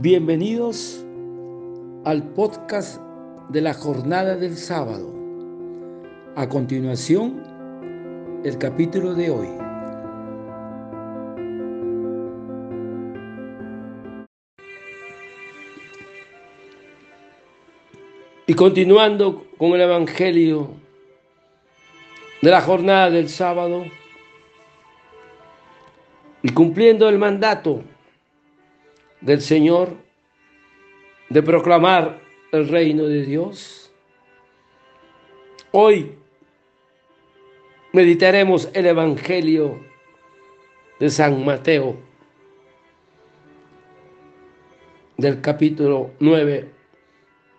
Bienvenidos al podcast de la jornada del sábado. A continuación, el capítulo de hoy. Y continuando con el Evangelio de la jornada del sábado y cumpliendo el mandato del Señor de proclamar el reino de Dios. Hoy meditaremos el Evangelio de San Mateo, del capítulo 9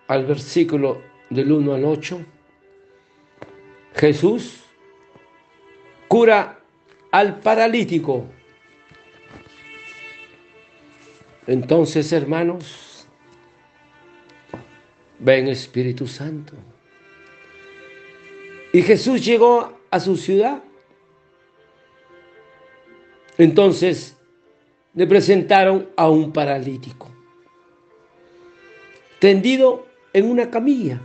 al versículo del 1 al 8. Jesús cura al paralítico. Entonces, hermanos, ven Espíritu Santo. Y Jesús llegó a su ciudad. Entonces le presentaron a un paralítico, tendido en una camilla.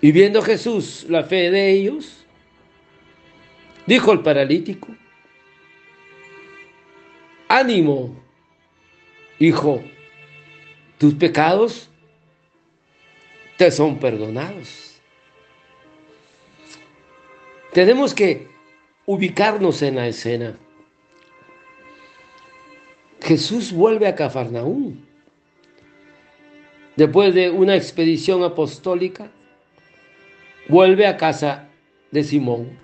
Y viendo Jesús la fe de ellos, dijo el paralítico, ánimo, hijo, tus pecados te son perdonados. Tenemos que ubicarnos en la escena. Jesús vuelve a Cafarnaúm. Después de una expedición apostólica, vuelve a casa de Simón,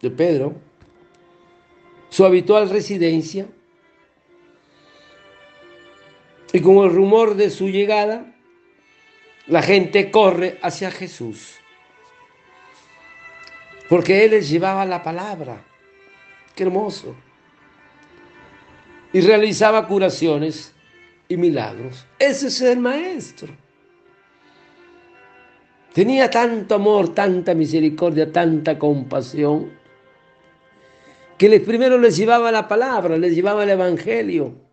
de Pedro, su habitual residencia, y con el rumor de su llegada, la gente corre hacia Jesús, porque Él les llevaba la palabra, qué hermoso, y realizaba curaciones y milagros. Ese es el maestro. Tenía tanto amor, tanta misericordia, tanta compasión, que primero les llevaba la palabra, les llevaba el evangelio.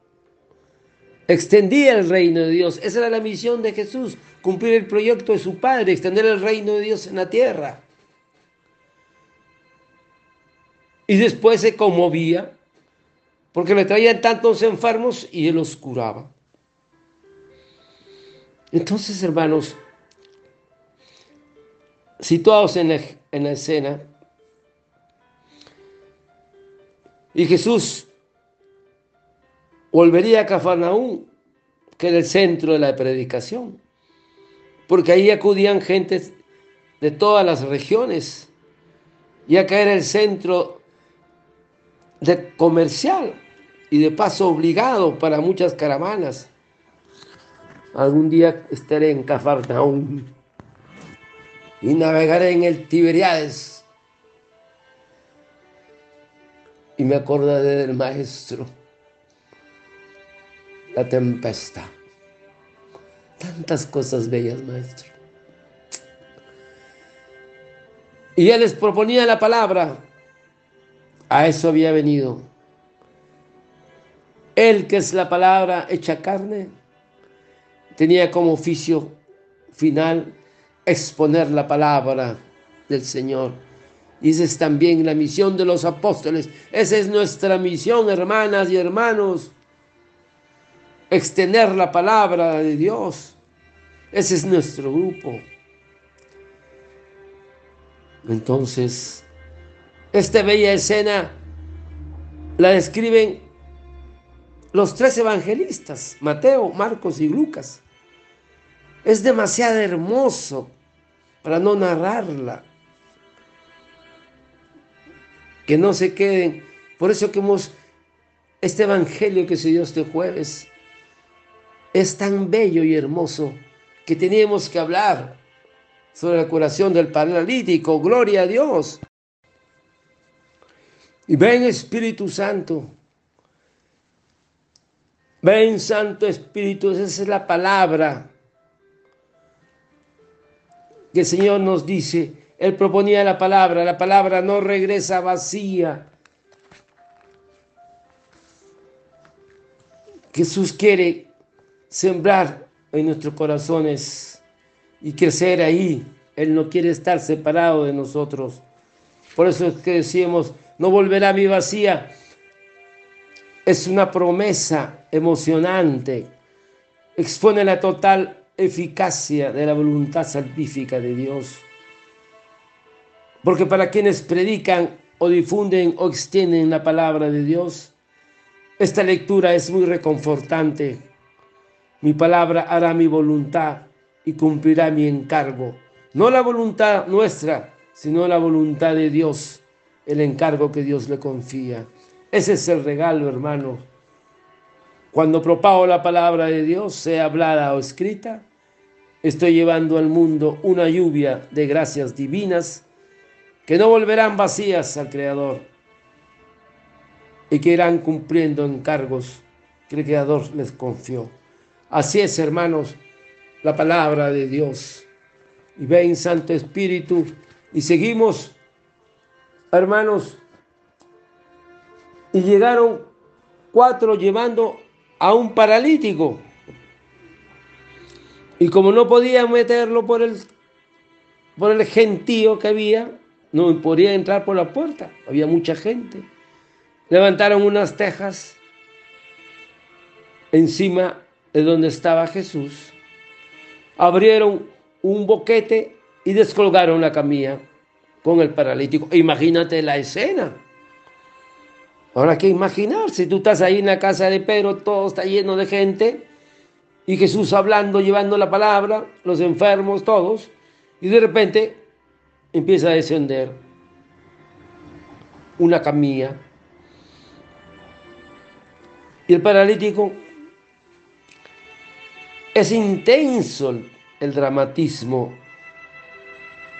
Extendía el reino de Dios. Esa era la misión de Jesús, cumplir el proyecto de su Padre, extender el reino de Dios en la tierra. Y después se conmovía porque le traían tantos enfermos y él los curaba. Entonces, hermanos, situados en la, en la escena, y Jesús volvería a Cafarnaúm, que era el centro de la predicación, porque ahí acudían gentes de todas las regiones, y acá era el centro de comercial y de paso obligado para muchas caravanas. Algún día estaré en Cafarnaúm y navegaré en el Tiberiades. Y me acordaré del maestro, la tempestad. Tantas cosas bellas, maestro. Y él les proponía la palabra. A eso había venido. Él que es la palabra hecha carne, tenía como oficio final exponer la palabra del Señor. Y esa es también la misión de los apóstoles. Esa es nuestra misión, hermanas y hermanos. Extender la palabra de Dios. Ese es nuestro grupo. Entonces, esta bella escena la describen los tres evangelistas, Mateo, Marcos y Lucas. Es demasiado hermoso para no narrarla. Que no se queden. Por eso que hemos, este evangelio que se dio este jueves es tan bello y hermoso que teníamos que hablar sobre la curación del paralítico. Gloria a Dios. Y ven Espíritu Santo. Ven Santo Espíritu, esa es la palabra que el Señor nos dice. Él proponía la palabra, la palabra no regresa vacía. Jesús quiere sembrar en nuestros corazones y crecer ahí. Él no quiere estar separado de nosotros. Por eso es que decimos, no volverá a mi vacía. Es una promesa emocionante. Expone la total eficacia de la voluntad salvífica de Dios. Porque para quienes predican o difunden o extienden la palabra de Dios, esta lectura es muy reconfortante. Mi palabra hará mi voluntad y cumplirá mi encargo. No la voluntad nuestra, sino la voluntad de Dios, el encargo que Dios le confía. Ese es el regalo, hermano. Cuando propago la palabra de Dios, sea hablada o escrita, estoy llevando al mundo una lluvia de gracias divinas que no volverán vacías al Creador y que irán cumpliendo encargos que el Creador les confió. Así es, hermanos, la palabra de Dios. Y ven, Santo Espíritu, y seguimos, hermanos, y llegaron cuatro llevando a un paralítico. Y como no podían meterlo por el, por el gentío que había, no podía entrar por la puerta, había mucha gente. Levantaron unas tejas encima de donde estaba Jesús, abrieron un boquete y descolgaron la camilla con el paralítico. Imagínate la escena. Ahora que imaginar, si tú estás ahí en la casa de Pedro, todo está lleno de gente, y Jesús hablando, llevando la palabra, los enfermos, todos, y de repente empieza a descender una camilla. Y el paralítico es intenso el dramatismo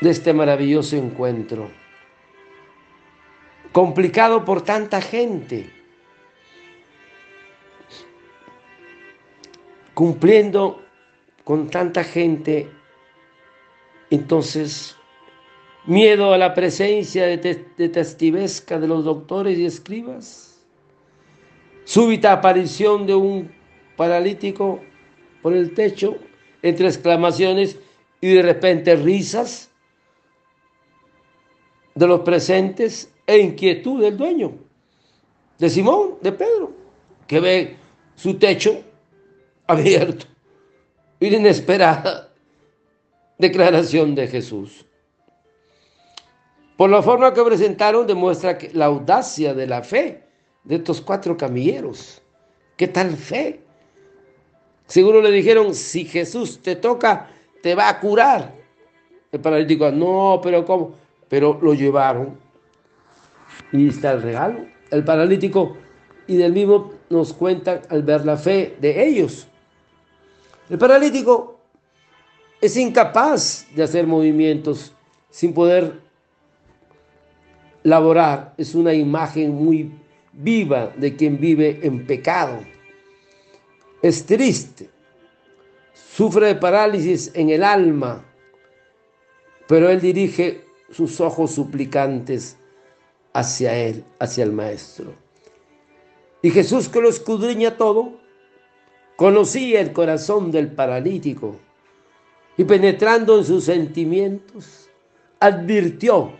de este maravilloso encuentro. Complicado por tanta gente. Cumpliendo con tanta gente, entonces miedo a la presencia de, testivesca de los doctores y escribas, súbita aparición de un paralítico el techo, entre exclamaciones y de repente risas de los presentes e inquietud del dueño, de Simón, de Pedro, que ve su techo abierto y la inesperada declaración de Jesús. Por la forma que presentaron demuestra la audacia de la fe de estos cuatro camilleros. ¿Qué tal fe? Seguro le dijeron, si Jesús te toca, te va a curar. El paralítico, no, pero ¿cómo? Pero lo llevaron. Y está el regalo. El paralítico, y del mismo nos cuentan al ver la fe de ellos. El paralítico es incapaz de hacer movimientos sin poder Laborar es una imagen muy viva de quien vive en pecado. Es triste, sufre de parálisis en el alma, pero él dirige sus ojos suplicantes hacia él, hacia el Maestro. Y Jesús que lo escudriña todo, conocía el corazón del paralítico y penetrando en sus sentimientos, advirtió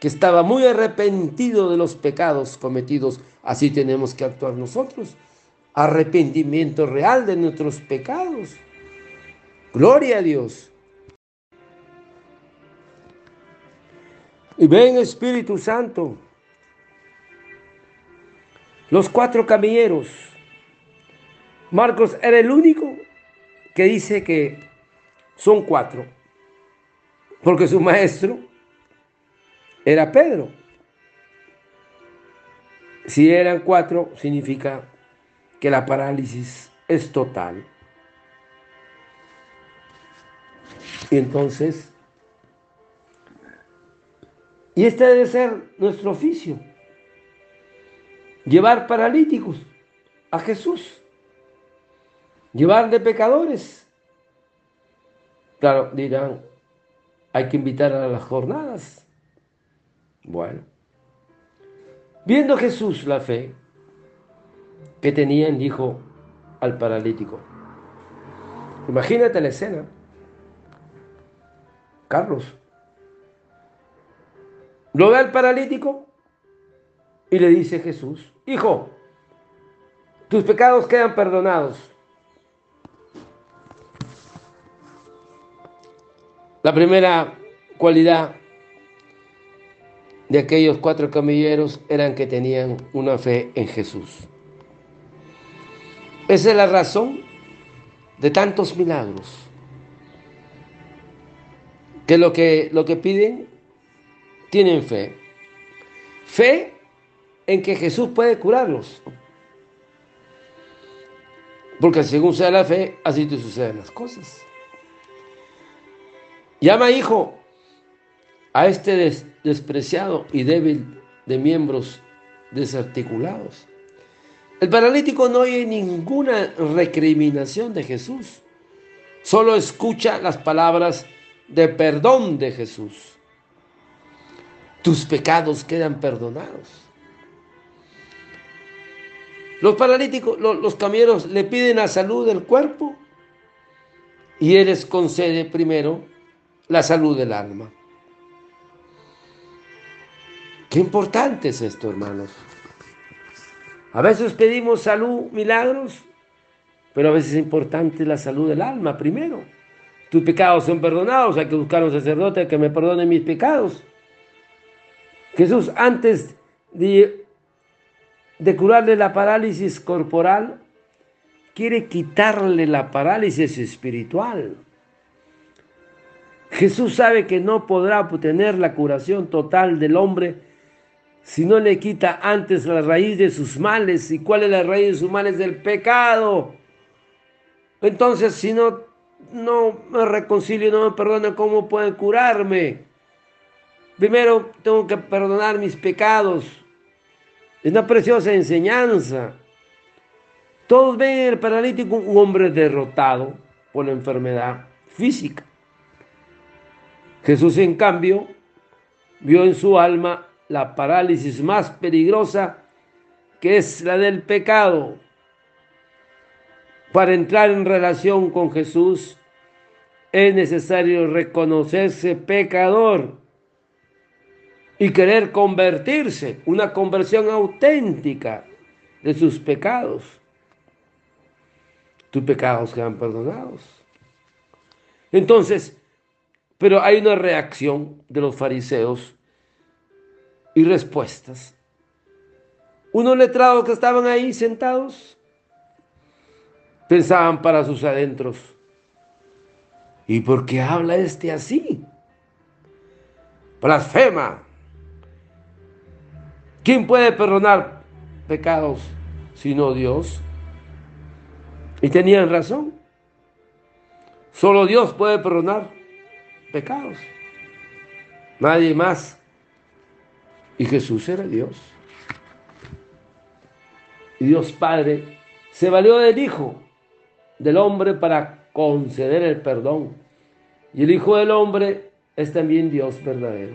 que estaba muy arrepentido de los pecados cometidos. Así tenemos que actuar nosotros. Arrepentimiento real de nuestros pecados. Gloria a Dios. Y ven Espíritu Santo. Los cuatro camilleros. Marcos era el único que dice que son cuatro. Porque su maestro era Pedro. Si eran cuatro, significa que la parálisis es total. Y entonces, y este debe ser nuestro oficio, llevar paralíticos a Jesús, llevar de pecadores. Claro, dirán, hay que invitar a las jornadas. Bueno, viendo Jesús la fe que tenían, dijo, al paralítico. Imagínate la escena. Carlos. Lo ve al paralítico y le dice Jesús, hijo, tus pecados quedan perdonados. La primera cualidad de aquellos cuatro camilleros eran que tenían una fe en Jesús. Esa es la razón de tantos milagros. Que lo que, lo que piden, tienen fe. Fe en que Jesús puede curarlos. Porque según sea la fe, así te suceden las cosas. Llama hijo a este despreciado y débil de miembros desarticulados. El paralítico no oye ninguna recriminación de Jesús, solo escucha las palabras de perdón de Jesús. Tus pecados quedan perdonados. Los paralíticos, los, los camilleros le piden la salud del cuerpo y Él les concede primero la salud del alma. Qué importante es esto, hermanos. A veces pedimos salud, milagros, pero a veces es importante la salud del alma primero. Tus pecados son perdonados, hay que buscar a un sacerdote que me perdone mis pecados. Jesús, antes de, de curarle la parálisis corporal, quiere quitarle la parálisis espiritual. Jesús sabe que no podrá obtener la curación total del hombre si no le quita antes la raíz de sus males. ¿Y cuál es la raíz de sus males? Del pecado. Entonces, si no, no me reconcilio, no me perdona, ¿cómo puede curarme? Primero tengo que perdonar mis pecados. Es una preciosa enseñanza. Todos ven en el paralítico un hombre derrotado por la enfermedad física. Jesús, en cambio, vio en su alma la parálisis más peligrosa, que es la del pecado. Para entrar en relación con Jesús es necesario reconocerse pecador y querer convertirse, una conversión auténtica de sus pecados. Tus pecados quedan perdonados. Entonces, pero hay una reacción de los fariseos y respuestas. Unos letrados que estaban ahí sentados pensaban para sus adentros, ¿y por qué habla este así? Blasfema. ¿Quién puede perdonar pecados sino Dios? Y tenían razón. Solo Dios puede perdonar pecados. Nadie más. Y Jesús era Dios. Y Dios Padre se valió del Hijo del hombre para conceder el perdón. Y el Hijo del hombre es también Dios verdadero.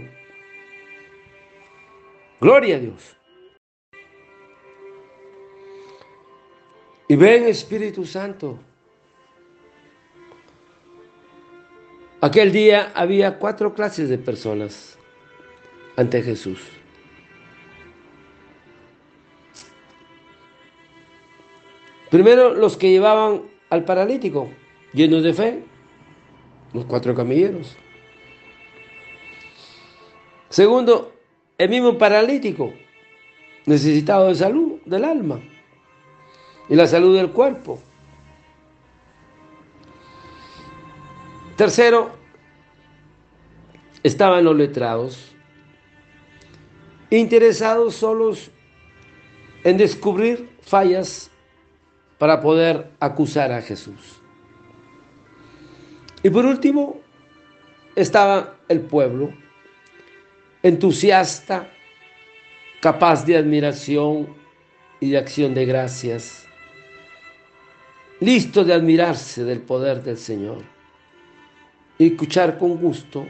Gloria a Dios. Y ven Espíritu Santo. Aquel día había cuatro clases de personas ante Jesús. Primero, los que llevaban al paralítico, llenos de fe, los cuatro camilleros. Segundo, el mismo paralítico, necesitado de salud del alma y la salud del cuerpo. Tercero, estaban los letrados, interesados solos en descubrir fallas para poder acusar a Jesús. Y por último, estaba el pueblo, entusiasta, capaz de admiración y de acción de gracias, listo de admirarse del poder del Señor y escuchar con gusto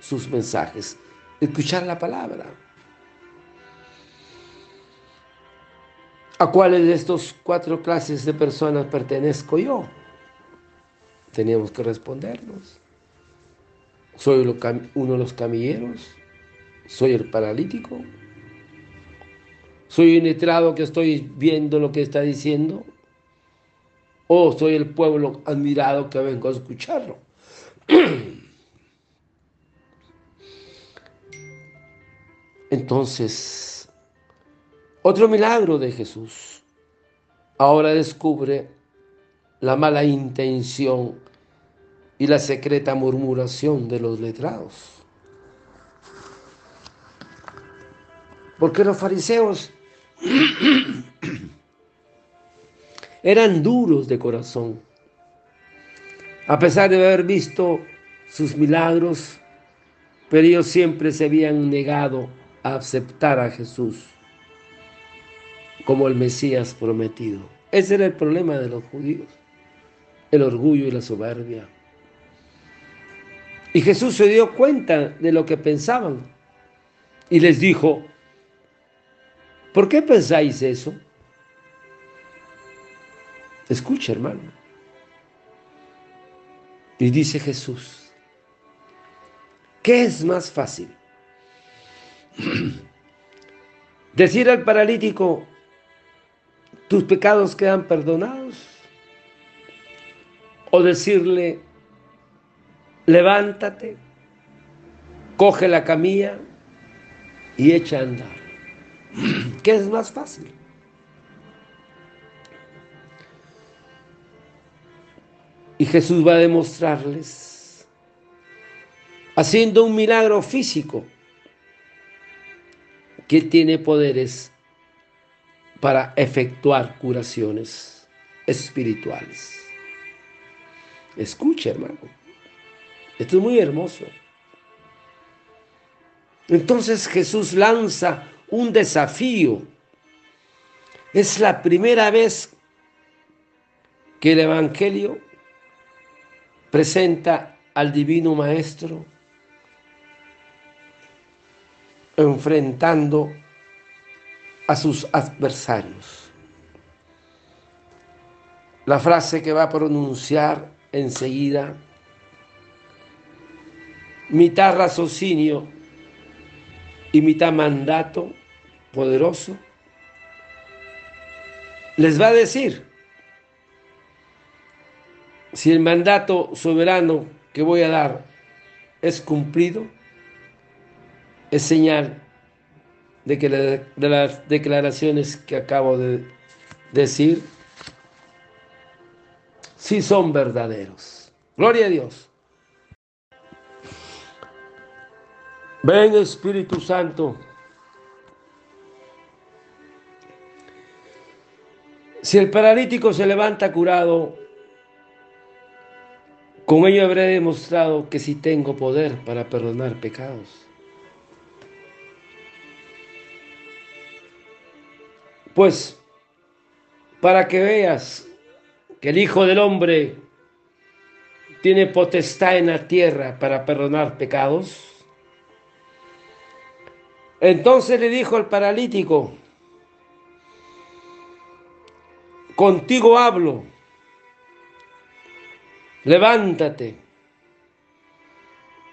sus mensajes, escuchar la palabra. ¿A cuáles de estos cuatro clases de personas pertenezco yo? Teníamos que respondernos. ¿Soy uno de los camilleros? ¿Soy el paralítico? ¿Soy un letrado que estoy viendo lo que está diciendo? ¿O soy el pueblo admirado que vengo a escucharlo? Entonces, otro milagro de Jesús. Ahora descubre la mala intención y la secreta murmuración de los letrados. Porque los fariseos eran duros de corazón. A pesar de haber visto sus milagros, pero ellos siempre se habían negado a aceptar a Jesús como el Mesías prometido. Ese era el problema de los judíos, el orgullo y la soberbia. Y Jesús se dio cuenta de lo que pensaban y les dijo, ¿por qué pensáis eso? Escucha, hermano. Y dice Jesús, ¿qué es más fácil? Decir al paralítico, tus pecados quedan perdonados. O decirle, levántate, coge la camilla y echa a andar. ¿Qué es más fácil? Y Jesús va a demostrarles, haciendo un milagro físico, que tiene poderes para efectuar curaciones espirituales. Escucha, hermano. Esto es muy hermoso. Entonces Jesús lanza un desafío. Es la primera vez que el Evangelio presenta al Divino Maestro enfrentando a sus adversarios. La frase que va a pronunciar enseguida, mitad raciocinio y mitad mandato poderoso, les va a decir, si el mandato soberano que voy a dar es cumplido, es señal de que de las declaraciones que acabo de decir sí son verdaderos. Gloria a Dios. Ven Espíritu Santo. Si el paralítico se levanta curado, con ello habré demostrado que sí tengo poder para perdonar pecados. Pues para que veas que el Hijo del Hombre tiene potestad en la tierra para perdonar pecados. Entonces le dijo al paralítico, contigo hablo, levántate,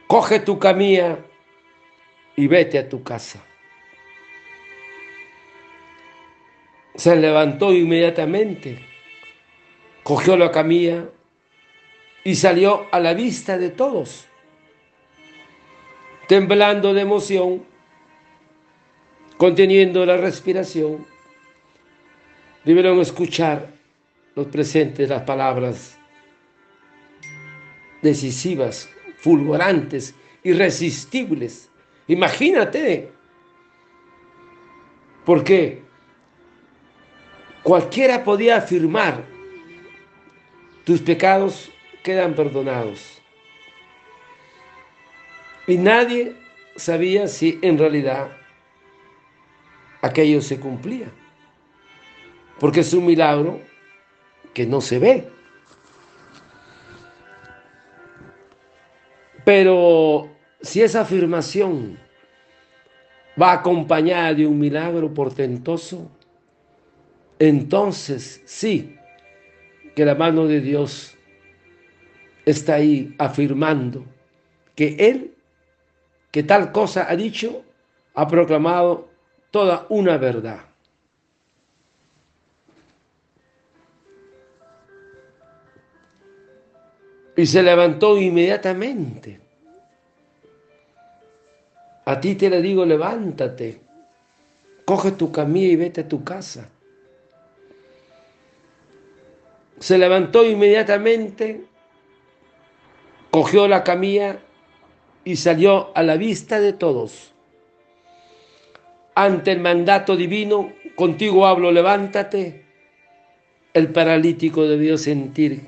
coge tu camilla y vete a tu casa. Se levantó inmediatamente, cogió la camilla y salió a la vista de todos. Temblando de emoción, conteniendo la respiración, debieron escuchar los presentes las palabras decisivas, fulgurantes, irresistibles. Imagínate. ¿Por qué? Cualquiera podía afirmar, tus pecados quedan perdonados. Y nadie sabía si en realidad aquello se cumplía. Porque es un milagro que no se ve. Pero si esa afirmación va acompañada de un milagro portentoso, entonces sí que la mano de Dios está ahí afirmando que Él, que tal cosa ha dicho, ha proclamado toda una verdad. Y se levantó inmediatamente. A ti te le digo, levántate, coge tu camilla y vete a tu casa. Se levantó inmediatamente, cogió la camilla y salió a la vista de todos. Ante el mandato divino, contigo hablo, levántate. El paralítico debió sentir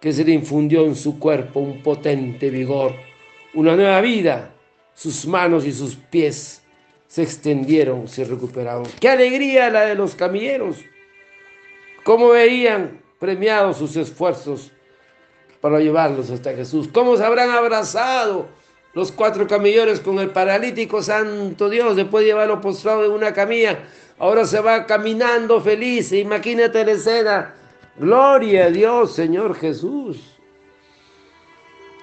que se le infundió en su cuerpo un potente vigor, una nueva vida. Sus manos y sus pies se extendieron, se recuperaron. ¡Qué alegría la de los camilleros! ¿Cómo veían premiados sus esfuerzos para llevarlos hasta Jesús? ¿Cómo se habrán abrazado los cuatro camilleros con el paralítico? Santo Dios, después de llevarlo postrado en una camilla, ahora se va caminando feliz. Imagínate la escena Gloria a Dios, Señor Jesús.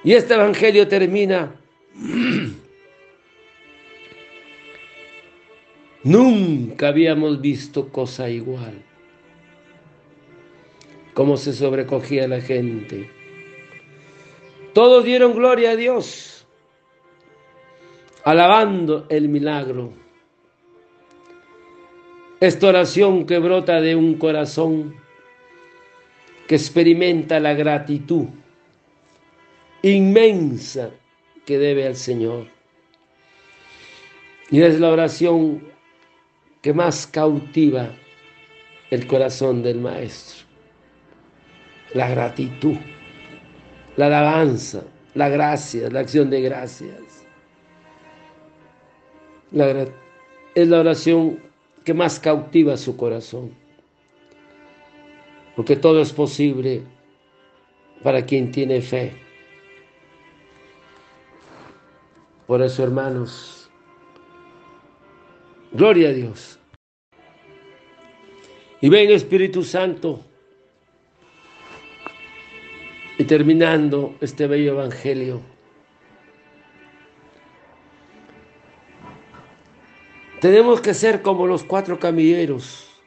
Y este Evangelio termina. Nunca habíamos visto cosa igual. Cómo se sobrecogía la gente. Todos dieron gloria a Dios, alabando el milagro. Esta oración que brota de un corazón que experimenta la gratitud inmensa que debe al Señor. Y es la oración que más cautiva el corazón del Maestro. La gratitud, la alabanza, la gracia, la acción de gracias. es la oración que más cautiva su corazón porque todo es posible para quien tiene fe. Por eso, hermanos, gloria a Dios. Y ven Espíritu Santo. Y terminando este bello evangelio, tenemos que ser como los cuatro camilleros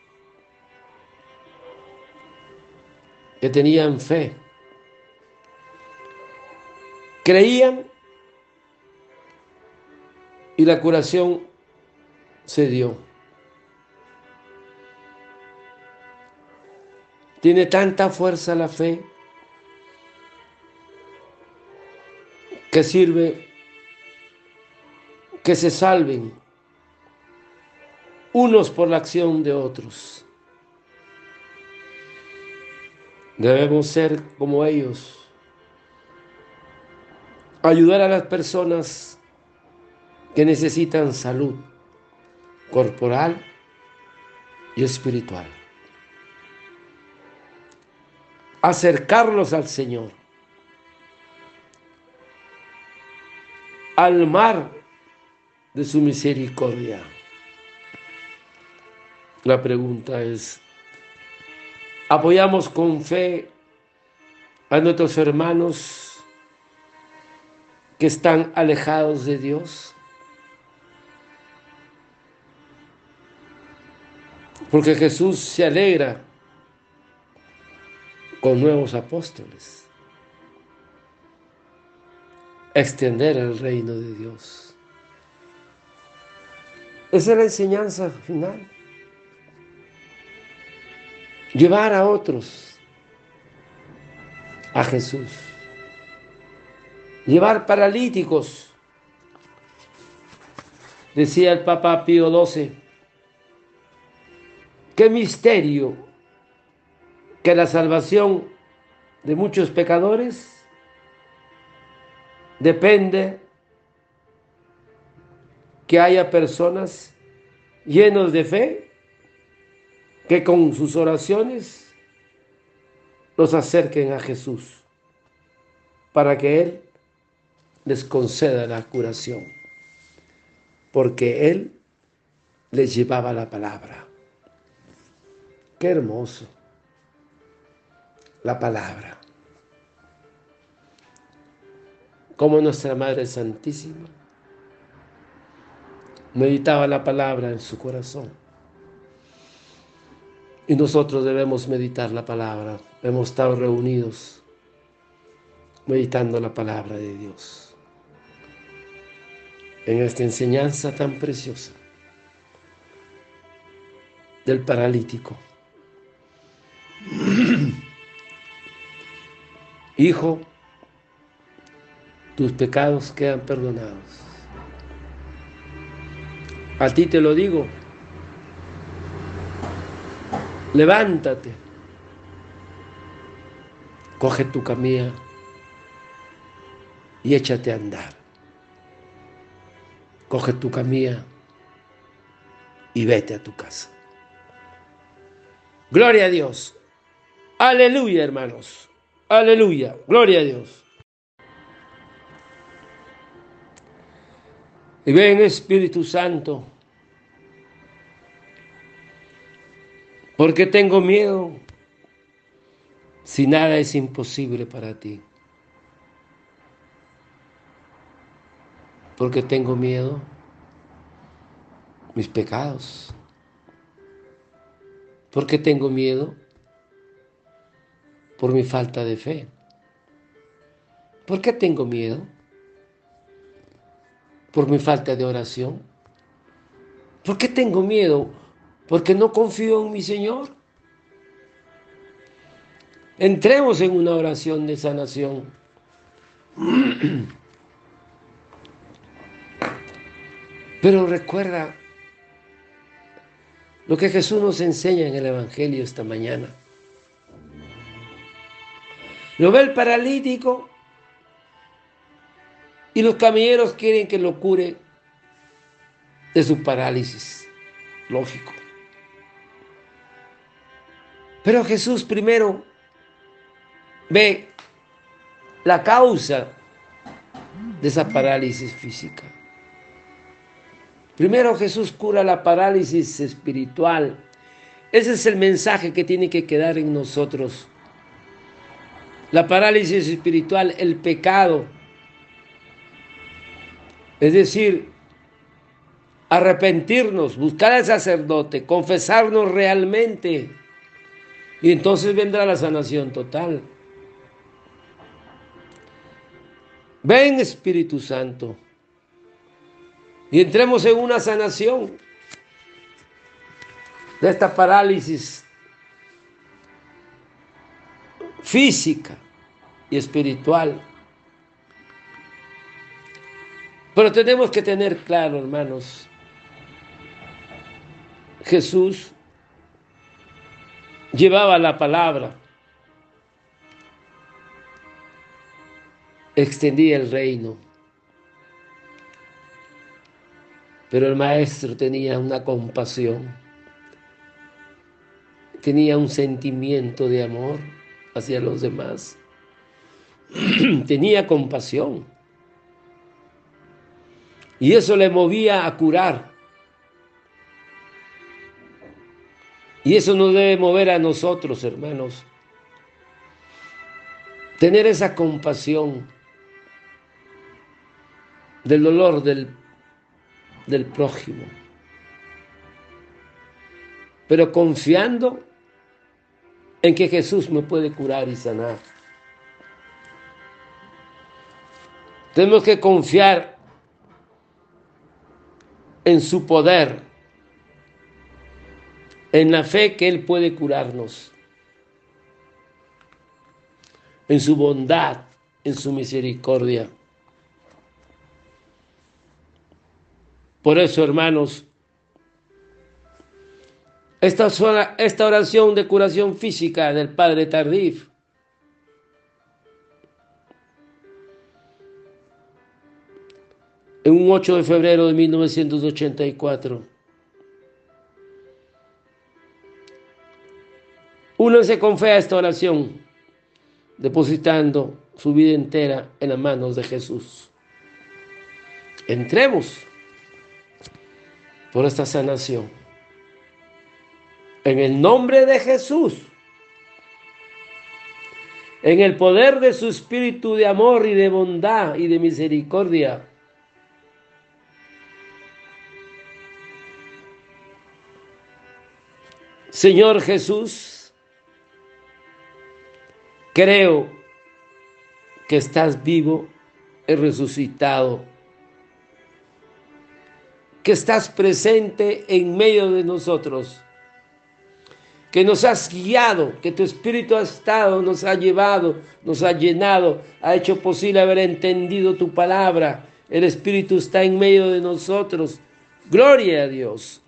que tenían fe. Creían y la curación se dio. Tiene tanta fuerza la fe que sirve que se salven unos por la acción de otros. Debemos ser como ellos. Ayudar a las personas que necesitan salud corporal y espiritual. Acercarlos al Señor. Al mar de su misericordia. La pregunta es, apoyamos con fe a nuestros hermanos que están alejados de Dios. Porque Jesús se alegra con nuevos apóstoles. Extender el reino de Dios. Esa es la enseñanza final llevar a otros a Jesús, llevar paralíticos. Decía el Papa Pío XII, qué misterio que la salvación de muchos pecadores depende que haya personas llenos de fe que con sus oraciones los acerquen a Jesús para que Él les conceda la curación, porque Él les llevaba la palabra. Qué hermoso. La palabra. Como nuestra Madre Santísima meditaba la palabra en su corazón. Y nosotros debemos meditar la palabra. Hemos estado reunidos meditando la palabra de Dios. En esta enseñanza tan preciosa del paralítico. Hijo, tus pecados quedan perdonados. A ti te lo digo. Levántate. Coge tu camilla y échate a andar. Coge tu camilla y vete a tu casa. Gloria a Dios. Aleluya, hermanos. Aleluya. Gloria a Dios. Y ven Espíritu Santo. Porque tengo miedo si nada es imposible para ti. Porque tengo miedo mis pecados. Porque tengo miedo por mi falta de fe. ¿Por qué tengo miedo? Por mi falta de oración. ¿Por qué tengo miedo? Porque no confío en mi Señor. Entremos en una oración de sanación. Pero recuerda lo que Jesús nos enseña en el Evangelio esta mañana. Lo ve el paralítico y los camilleros quieren que lo cure de su parálisis. Lógico. Pero Jesús primero ve la causa de esa parálisis física. Primero Jesús cura la parálisis espiritual. Ese es el mensaje que tiene que quedar en nosotros la parálisis espiritual, el pecado. Es decir, arrepentirnos, buscar al sacerdote, confesarnos realmente. Y entonces vendrá la sanación total. Ven Espíritu Santo. Y entremos en una sanación de esta parálisis física y espiritual. Pero tenemos que tener claro, hermanos, Jesús llevaba la palabra, extendía el reino, pero el maestro tenía una compasión, tenía un sentimiento de amor hacia los demás. Tenía compasión. Y eso le movía a curar. Y eso nos debe mover a nosotros, hermanos. Tener esa compasión del dolor del, del prójimo. Pero confiando en que Jesús me puede curar y sanar. Tenemos que confiar en su poder, en la fe que Él puede curarnos, en su bondad, en su misericordia. Por eso, hermanos, esta, oración de curación física del Padre Tardif en un 8 de febrero de 1984. Únanse con fe a esta oración, depositando su vida entera en las manos de Jesús. Entremos por esta sanación. En el nombre de Jesús. En el poder de su espíritu de amor y de bondad y de misericordia. Señor Jesús, creo que estás vivo y resucitado, que estás presente en medio de nosotros, que nos has guiado, que tu Espíritu ha estado, nos ha llevado, nos ha llenado, ha hecho posible haber entendido tu palabra. El Espíritu está en medio de nosotros. Gloria a Dios.